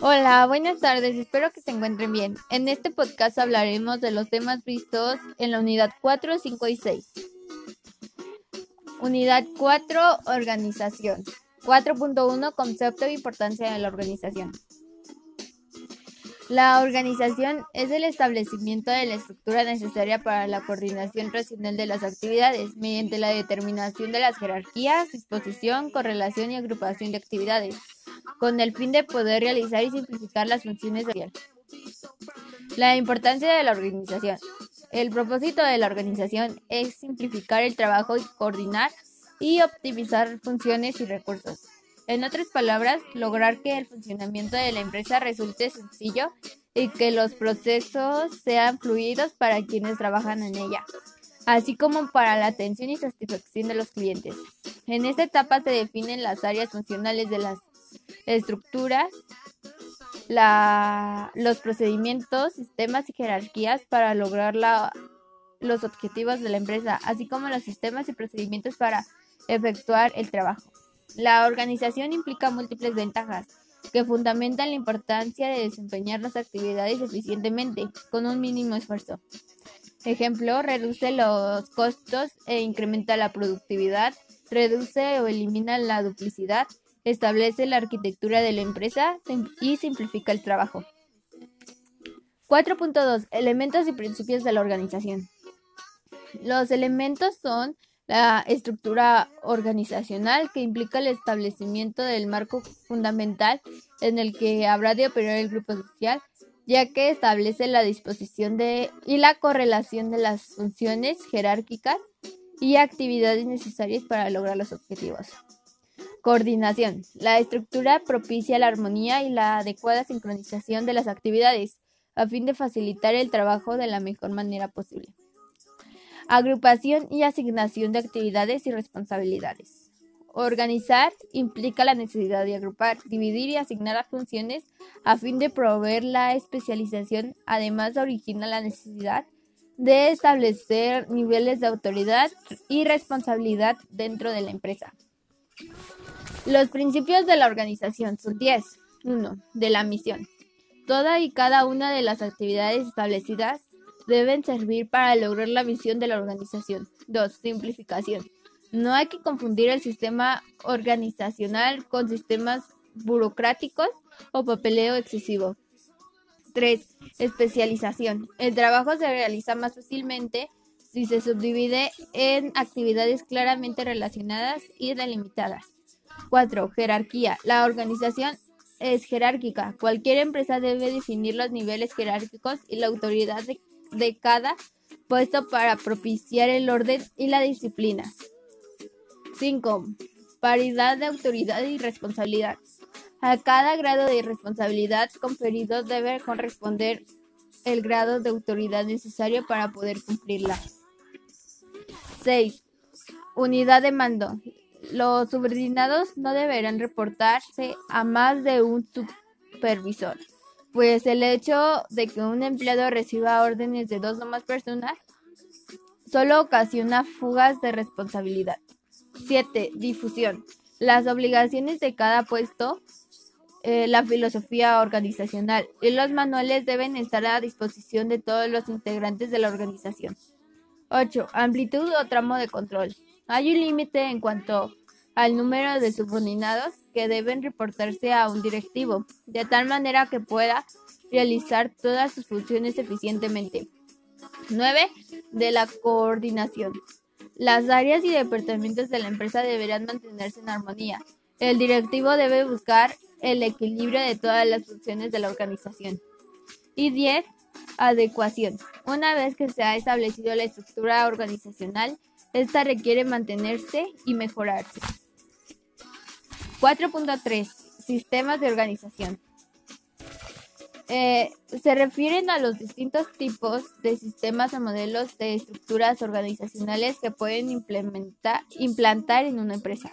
Hola, buenas tardes, espero que se encuentren bien. En este podcast hablaremos de los temas vistos en la unidad 4, 5 y 6. Unidad 4, organización. 4.1, concepto e importancia de la organización. La organización es el establecimiento de la estructura necesaria para la coordinación racional de las actividades mediante la determinación de las jerarquías, disposición, correlación y agrupación de actividades, con el fin de poder realizar y simplificar las funciones sociales. La importancia de la organización. El propósito de la organización es simplificar el trabajo y coordinar y optimizar funciones y recursos. En otras palabras, lograr que el funcionamiento de la empresa resulte sencillo y que los procesos sean fluidos para quienes trabajan en ella, así como para la atención y satisfacción de los clientes. En esta etapa se definen las áreas funcionales de las estructuras, los procedimientos, sistemas y jerarquías para lograr los objetivos de la empresa, así como los sistemas y procedimientos para efectuar el trabajo. La organización implica múltiples ventajas que fundamentan la importancia de desempeñar las actividades eficientemente con un mínimo esfuerzo. Ejemplo, reduce los costos e incrementa la productividad, reduce o elimina la duplicidad, establece la arquitectura de la empresa y simplifica el trabajo. 4.2. Elementos y principios de la organización. Los elementos son la estructura organizacional que implica el establecimiento del marco fundamental en el que habrá de operar el grupo social, ya que establece la disposición de y la correlación de las funciones jerárquicas y actividades necesarias para lograr los objetivos. Coordinación. La estructura propicia la armonía y la adecuada sincronización de las actividades a fin de facilitar el trabajo de la mejor manera posible. Agrupación y asignación de actividades y responsabilidades. Organizar implica la necesidad de agrupar, dividir y asignar las funciones a fin de proveer la especialización. Además, origina la necesidad de establecer niveles de autoridad y responsabilidad dentro de la empresa. Los principios de la organización son 10. 1. De la misión. Toda y cada una de las actividades establecidas deben servir para lograr la misión de la organización. 2. Simplificación. No hay que confundir el sistema organizacional con sistemas burocráticos o papeleo excesivo. 3. Especialización. El trabajo se realiza más fácilmente si se subdivide en actividades claramente relacionadas y delimitadas. 4. Jerarquía. La organización es jerárquica. Cualquier empresa debe definir los niveles jerárquicos y la autoridad de de cada puesto para propiciar el orden y la disciplina. 5. Paridad de autoridad y responsabilidad. A cada grado de responsabilidad conferido debe corresponder el grado de autoridad necesario para poder cumplirla. 6. Unidad de mando. Los subordinados no deberán reportarse a más de un supervisor pues el hecho de que un empleado reciba órdenes de dos o más personas solo ocasiona fugas de responsabilidad. 7. Difusión. Las obligaciones de cada puesto, eh, la filosofía organizacional y los manuales deben estar a disposición de todos los integrantes de la organización. 8. Amplitud o tramo de control. Hay un límite en cuanto al número de subordinados que deben reportarse a un directivo, de tal manera que pueda realizar todas sus funciones eficientemente. 9. De la coordinación. Las áreas y departamentos de la empresa deberán mantenerse en armonía. El directivo debe buscar el equilibrio de todas las funciones de la organización. Y 10. Adecuación. Una vez que se ha establecido la estructura organizacional, esta requiere mantenerse y mejorarse. 4.3. Sistemas de organización. Eh, se refieren a los distintos tipos de sistemas o modelos de estructuras organizacionales que pueden implementar, implantar en una empresa.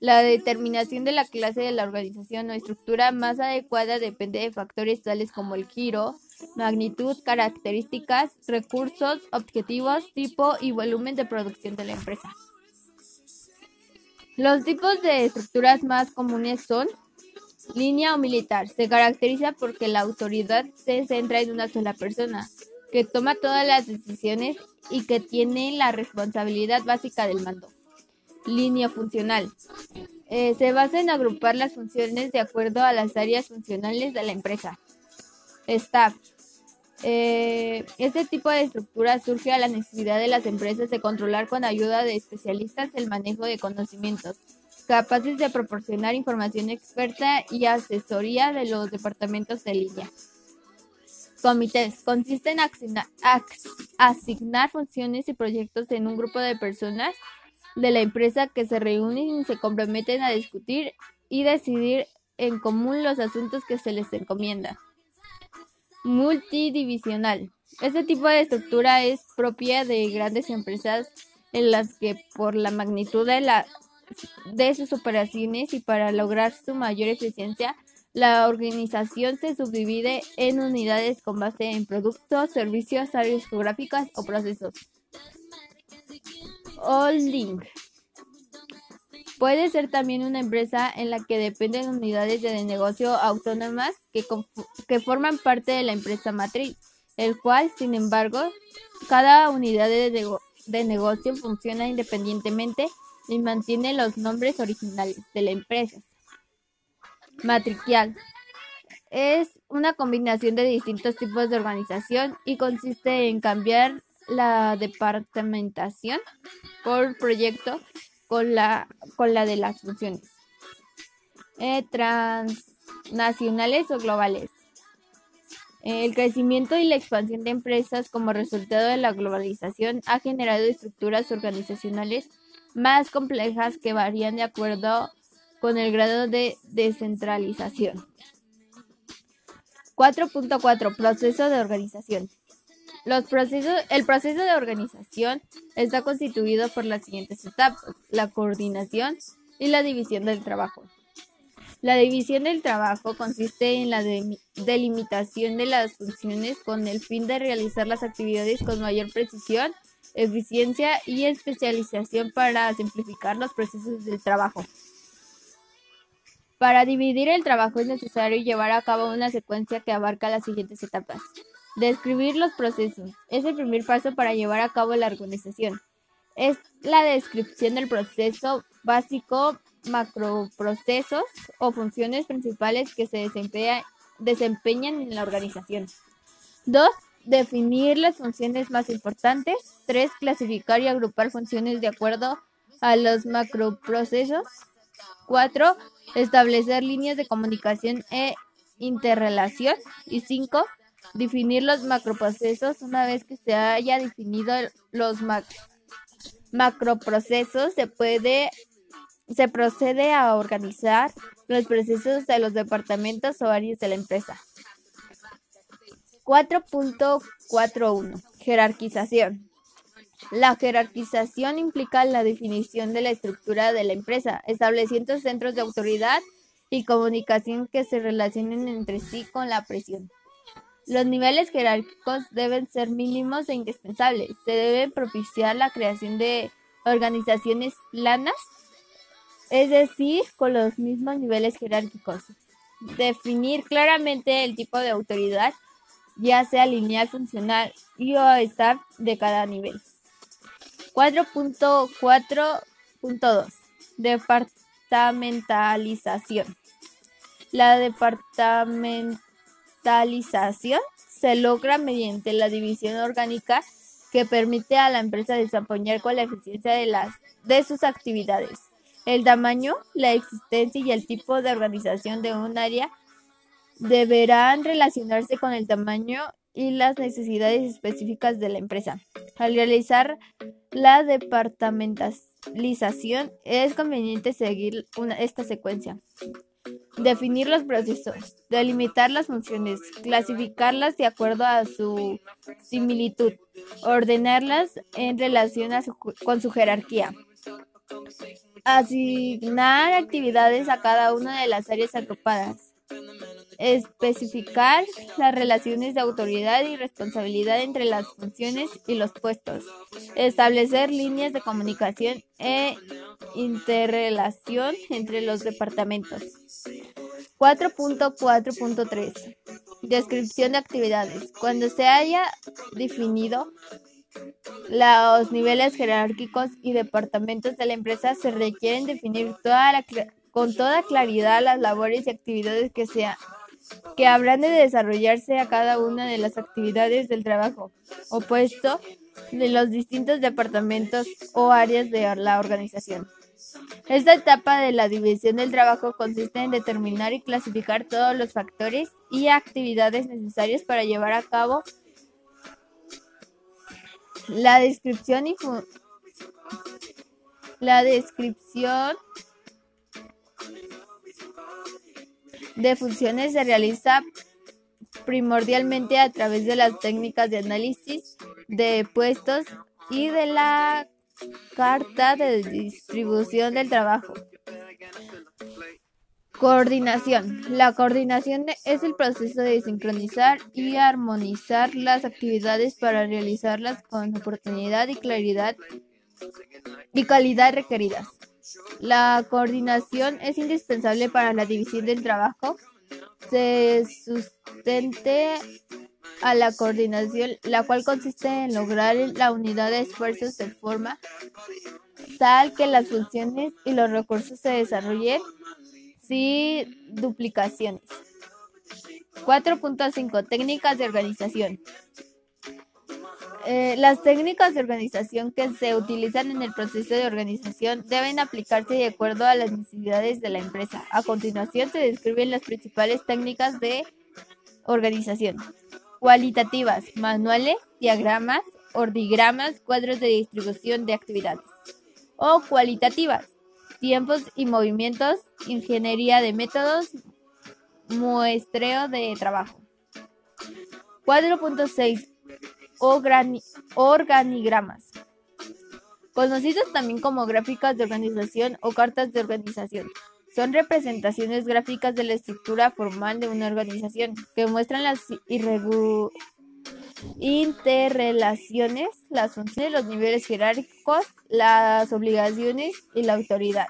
La determinación de la clase de la organización o estructura más adecuada depende de factores tales como el giro, magnitud, características, recursos, objetivos, tipo y volumen de producción de la empresa. Los tipos de estructuras más comunes son Línea o militar. Se caracteriza porque la autoridad se centra en una sola persona, que toma todas las decisiones y que tiene la responsabilidad básica del mando. Línea funcional. Eh, se basa en agrupar las funciones de acuerdo a las áreas funcionales de la empresa. Staff. Eh, este tipo de estructura surge a la necesidad de las empresas de controlar con ayuda de especialistas el manejo de conocimientos, capaces de proporcionar información experta y asesoría de los departamentos de línea. Comités. Consiste en asignar funciones y proyectos en un grupo de personas de la empresa que se reúnen y se comprometen a discutir y decidir en común los asuntos que se les encomienda. Multidivisional. Este tipo de estructura es propia de grandes empresas en las que por la magnitud de, de sus operaciones y para lograr su mayor eficiencia, la organización se subdivide en unidades con base en productos, servicios, áreas geográficas o procesos. Holding. Puede ser también una empresa en la que dependen unidades de negocio autónomas que, forman parte de la empresa matriz, el cual, sin embargo, cada unidad de, de negocio funciona independientemente y mantiene los nombres originales de la empresa. Matricial. Es una combinación de distintos tipos de organización y consiste en cambiar la departamentación por proyecto con la, con la de las funciones eh, transnacionales o globales. El crecimiento y la expansión de empresas como resultado de la globalización ha generado estructuras organizacionales más complejas que varían de acuerdo con el grado de descentralización. 4.4 Proceso de organización. Los procesos, el proceso de organización está constituido por las siguientes etapas, la coordinación y la división del trabajo. La división del trabajo consiste en la delimitación de las funciones con el fin de realizar las actividades con mayor precisión, eficiencia y especialización para simplificar los procesos del trabajo. Para dividir el trabajo es necesario llevar a cabo una secuencia que abarca las siguientes etapas. Describir los procesos. Es el primer paso para llevar a cabo la organización. Es la descripción del proceso básico, macroprocesos o funciones principales que se desempeñan en la organización. 2. Definir las funciones más importantes. 3. Clasificar y agrupar funciones de acuerdo a los macroprocesos. 4. Establecer líneas de comunicación e interrelación. Y 5 definir los macroprocesos. Una vez que se haya definido los macroprocesos, se puede se procede a organizar los procesos de los departamentos o áreas de la empresa. 4.41 Jerarquización. La jerarquización implica la definición de la estructura de la empresa, estableciendo centros de autoridad y comunicación que se relacionen entre sí con la presión. Los niveles jerárquicos deben ser mínimos e indispensables. Se debe propiciar la creación de organizaciones planas, es decir, con los mismos niveles jerárquicos. Definir claramente el tipo de autoridad, ya sea lineal, funcional y o staff de cada nivel. 4.4.2 Departamentalización. La departamentalización se logra mediante la división orgánica que permite a la empresa desempeñar con la eficiencia de, las, de sus actividades. El tamaño, la existencia y el tipo de organización de un área deberán relacionarse con el tamaño y las necesidades específicas de la empresa. Al realizar la departamentalización es conveniente seguir esta secuencia. Definir los procesos, delimitar las funciones, clasificarlas de acuerdo a su similitud, ordenarlas en relación con su jerarquía, asignar actividades a cada una de las áreas agrupadas, especificar las relaciones de autoridad y responsabilidad entre las funciones y los puestos, establecer líneas de comunicación e interrelación entre los departamentos. 4.4.3 Descripción de actividades. Cuando se haya definido los niveles jerárquicos y departamentos de la empresa, se requieren definir con toda claridad las labores y actividades que, sea, que habrán de desarrollarse a cada una de las actividades del trabajo opuesto de los distintos departamentos o áreas de la organización. Esta etapa de la división del trabajo consiste en determinar y clasificar todos los factores y actividades necesarias para llevar a cabo la descripción y la descripción de funciones se realiza primordialmente a través de las técnicas de análisis de puestos y de la carta de distribución del trabajo. Coordinación. La coordinación es el proceso de sincronizar y armonizar las actividades para realizarlas con oportunidad y claridad y calidad requeridas. La coordinación es indispensable para la división del trabajo. Se sustente a la coordinación, la cual consiste en lograr la unidad de esfuerzos de forma tal que las funciones y los recursos se desarrollen sin duplicaciones. 4.5 Técnicas de organización. Eh, las técnicas de organización que se utilizan en el proceso de organización deben aplicarse de acuerdo a las necesidades de la empresa. A continuación se describen las principales técnicas de organización. Cualitativas, manuales, diagramas, ordigramas, cuadros de distribución de actividades. O cualitativas, tiempos y movimientos, ingeniería de métodos, muestreo de trabajo. 4.6 Organigramas. Conocidos también como gráficas de organización o cartas de organización. Son representaciones gráficas de la estructura formal de una organización que muestran las interrelaciones, las funciones, los niveles jerárquicos, las obligaciones y la autoridad.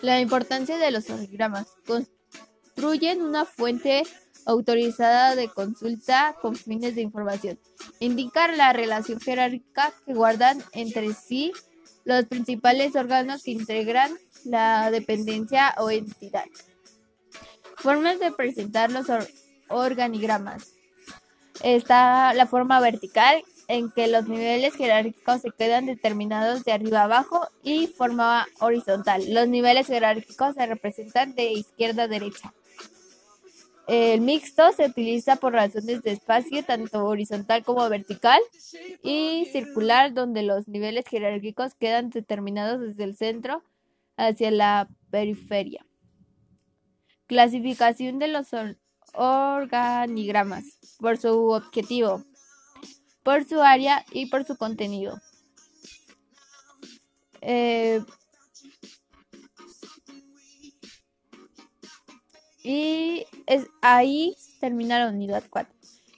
La importancia de los organigramas. Construyen una fuente autorizada de consulta con fines de información. Indicar la relación jerárquica que guardan entre sí los principales órganos que integran la dependencia o entidad. Formas de presentar los organigramas. Está la forma vertical, en que los niveles jerárquicos se quedan determinados de arriba abajo, y forma horizontal. Los niveles jerárquicos se representan de izquierda a derecha. El mixto se utiliza por razones de espacio, tanto horizontal como vertical, y circular, donde los niveles jerárquicos quedan determinados desde el centro hacia la periferia. Clasificación de los organigramas por su objetivo, por su área y por su contenido. Eh, Y es, ahí termina la unidad 4.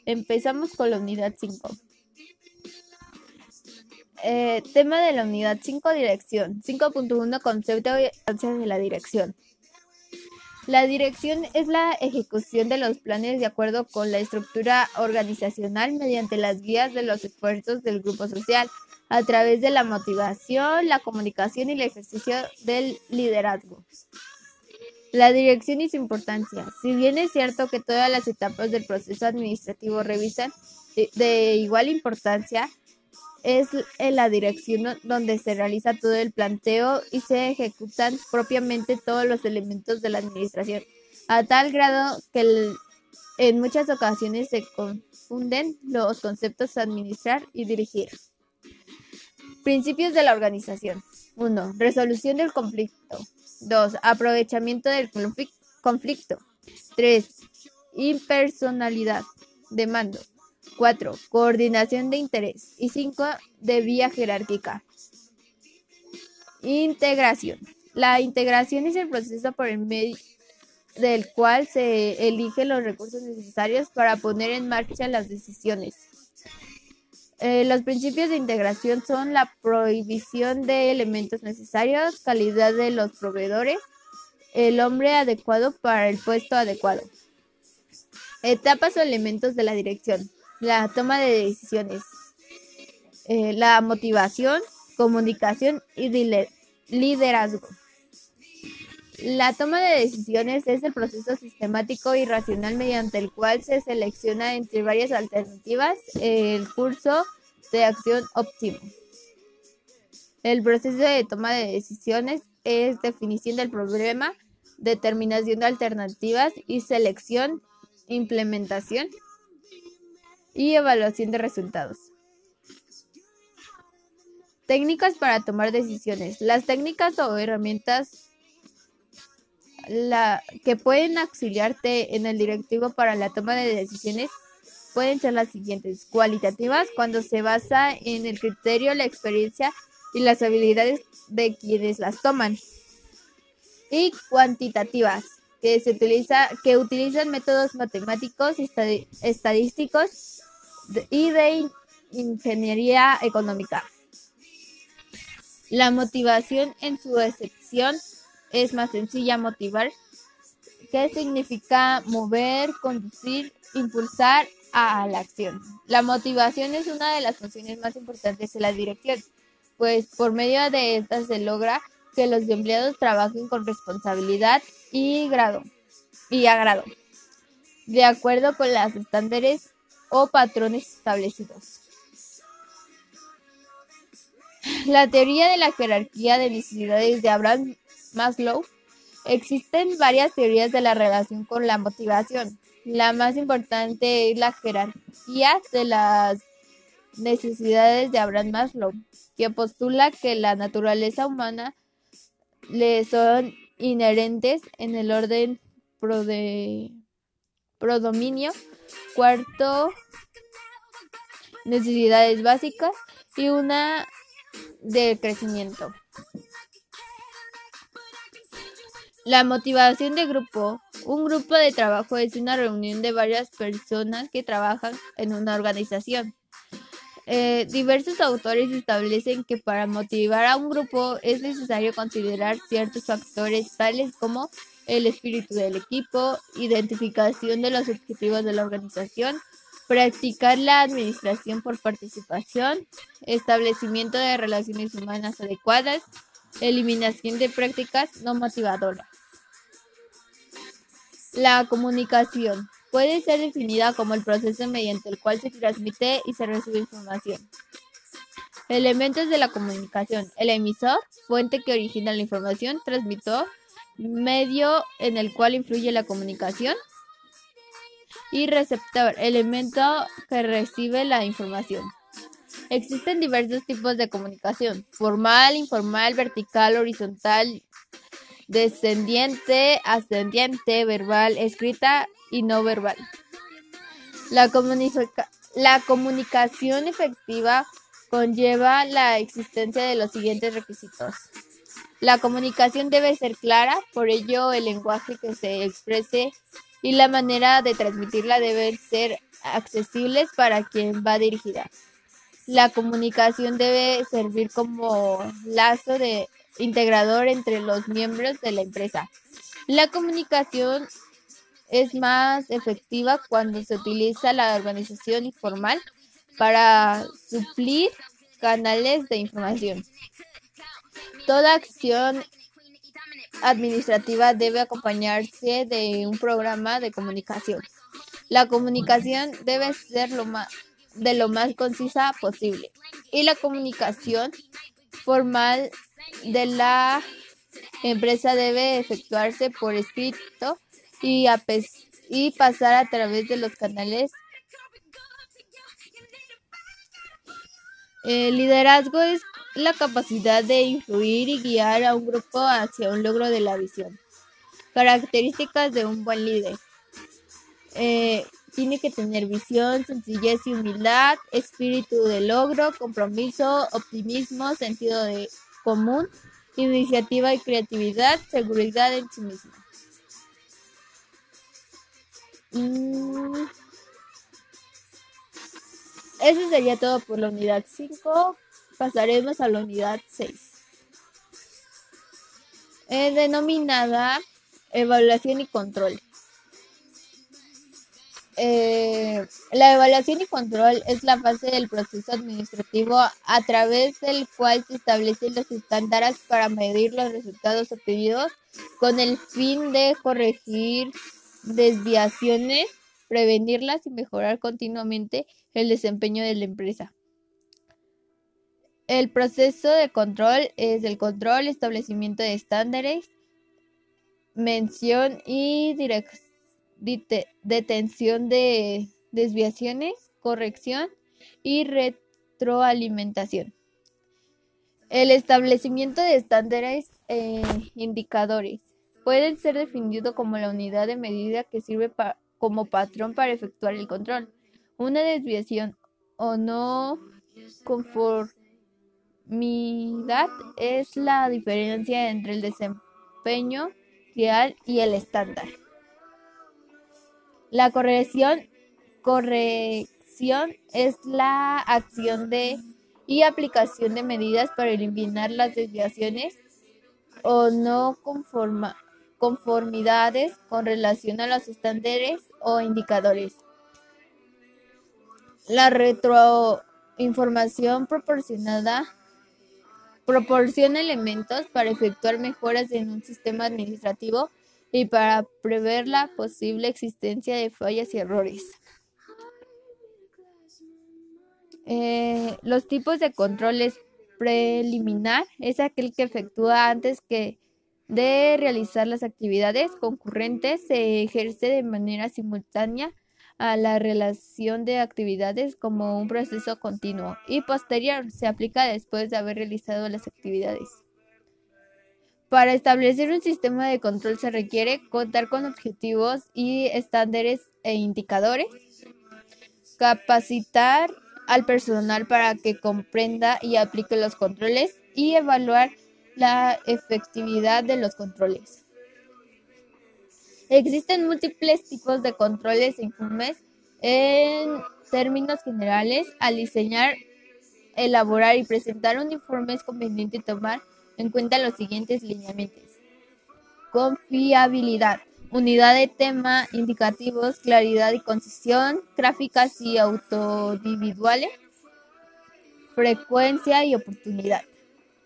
Empezamos con la unidad 5. Eh, tema de la unidad 5, dirección. 5.1, concepto de la dirección. La dirección es la ejecución de los planes de acuerdo con la estructura organizacional mediante las guías de los esfuerzos del grupo social, a través de la motivación, la comunicación y el ejercicio del liderazgo. La dirección y su importancia. Si bien es cierto que todas las etapas del proceso administrativo revisan de, igual importancia, es en la dirección donde se realiza todo el planteo y se ejecutan propiamente todos los elementos de la administración, a tal grado que en muchas ocasiones se confunden los conceptos administrar y dirigir. Principios de la organización. 1. Resolución del conflicto. 2. Aprovechamiento del conflicto. 3. Impersonalidad de mando. 4. Coordinación de interés. Y 5. De vía jerárquica. Integración. La integración es el proceso por el medio del cual se eligen los recursos necesarios para poner en marcha las decisiones. Eh, los principios de integración son la prohibición de elementos necesarios, calidad de los proveedores, el hombre adecuado para el puesto adecuado. Etapas o elementos de la dirección. La toma de decisiones. Eh, la motivación, comunicación y liderazgo. La toma de decisiones es el proceso sistemático y racional mediante el cual se selecciona entre varias alternativas el curso de acción óptimo. El proceso de toma de decisiones es definición del problema, determinación de alternativas y selección, implementación y evaluación de resultados. Técnicas para tomar decisiones. Las técnicas o herramientas la, que pueden auxiliarte en el directivo para la toma de decisiones pueden ser las siguientes. Cualitativas, cuando se basa en el criterio, la experiencia y las habilidades de quienes las toman. Y cuantitativas, que se utiliza, que utilizan métodos matemáticos, estadísticos y de ingeniería económica. La motivación en su excepción es más sencilla motivar, que significa mover, conducir, impulsar a la acción. La motivación es una de las funciones más importantes de la dirección, pues por medio de esta se logra que los empleados trabajen con responsabilidad y grado y agrado, de acuerdo con los estándares o patrones establecidos. La teoría de la jerarquía de necesidades de Abraham Maslow. Existen varias teorías de la relación con la motivación. La más importante es la jerarquía de las necesidades de Abraham Maslow, que postula que la naturaleza humana le son inherentes en el orden de prodominio, cuarto, necesidades básicas y una de crecimiento. La motivación de grupo. Un grupo de trabajo es una reunión de varias personas que trabajan en una organización. Eh, diversos autores establecen que para motivar a un grupo es necesario considerar ciertos factores tales como el espíritu del equipo, identificación de los objetivos de la organización, practicar la administración por participación, establecimiento de relaciones humanas adecuadas, eliminación de prácticas no motivadoras. La comunicación puede ser definida como el proceso mediante el cual se transmite y se recibe información. Elementos de la comunicación. El emisor, fuente que origina la información, transmitor, medio en el cual influye la comunicación. Y receptor, elemento que recibe la información. Existen diversos tipos de comunicación, formal, informal, vertical, horizontal, descendiente, ascendiente, verbal, escrita y no verbal. La, la comunicación efectiva conlleva la existencia de los siguientes requisitos. La comunicación debe ser clara, por ello el lenguaje que se exprese y la manera de transmitirla deben ser accesibles para quien va dirigida. La comunicación debe servir como lazo de integrador entre los miembros de la empresa. La comunicación es más efectiva cuando se utiliza la organización informal para suplir canales de información. Toda acción administrativa debe acompañarse de un programa de comunicación. La comunicación debe ser lo más, de lo más concisa posible y la comunicación formal de la empresa debe efectuarse por escrito y, y pasar a través de los canales. El liderazgo es la capacidad de influir y guiar a un grupo hacia un logro de la visión. Características de un buen líder. Eh, tiene que tener visión, sencillez y humildad, espíritu de logro, compromiso, optimismo, sentido de común, iniciativa y creatividad, seguridad en sí mismo. Mm. Eso sería todo por la unidad 5. Pasaremos a la unidad 6. Es denominada evaluación y control. Eh, la evaluación y control es la fase del proceso administrativo a través del cual se establecen los estándares para medir los resultados obtenidos con el fin de corregir desviaciones, prevenirlas y mejorar continuamente el desempeño de la empresa. El proceso de control es el control, establecimiento de estándares, mención y dirección detención de desviaciones, corrección y retroalimentación. El establecimiento de estándares e indicadores pueden ser definidos como la unidad de medida que sirve como patrón para efectuar el control. Una desviación o no conformidad es la diferencia entre el desempeño real y el estándar. La corrección, corrección es la acción de y aplicación de medidas para eliminar las desviaciones o no conformidades con relación a los estándares o indicadores. La retroinformación proporcionada proporciona elementos para efectuar mejoras en un sistema administrativo y para prever la posible existencia de fallas y errores. Eh, los tipos de controles preliminar es aquel que efectúa antes que de realizar las actividades concurrentes se ejerce de manera simultánea a la relación de actividades como un proceso continuo y posterior se aplica después de haber realizado las actividades. Para establecer un sistema de control se requiere contar con objetivos y estándares e indicadores, capacitar al personal para que comprenda y aplique los controles y evaluar la efectividad de los controles. Existen múltiples tipos de controles e informes en términos generales. Al diseñar, elaborar y presentar un informe es conveniente tomar en cuenta los siguientes lineamientos. Confiabilidad, unidad de tema, indicativos, claridad y concisión, gráficas y autoindividuales, frecuencia y oportunidad.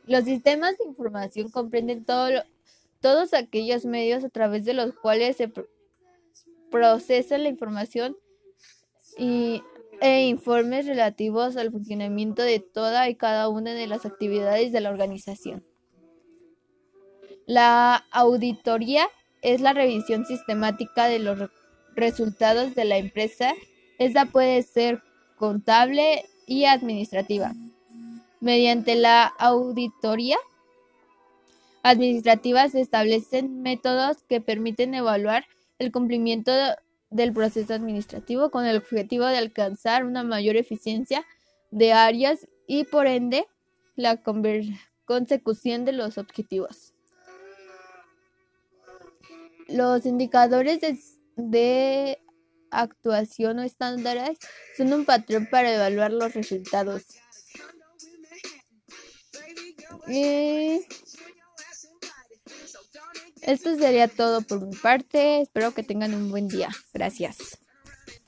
Los sistemas de información comprenden todos aquellos medios a través de los cuales se procesa la información y, e informes relativos al funcionamiento de toda y cada una de las actividades de la organización. La auditoría es la revisión sistemática de los resultados de la empresa. Esta puede ser contable y administrativa. Mediante la auditoría administrativa se establecen métodos que permiten evaluar el cumplimiento del proceso administrativo con el objetivo de alcanzar una mayor eficiencia de áreas y por ende la consecución de los objetivos. Los indicadores de, actuación o estándares son un patrón para evaluar los resultados. Esto sería todo por mi parte. Espero que tengan un buen día. Gracias.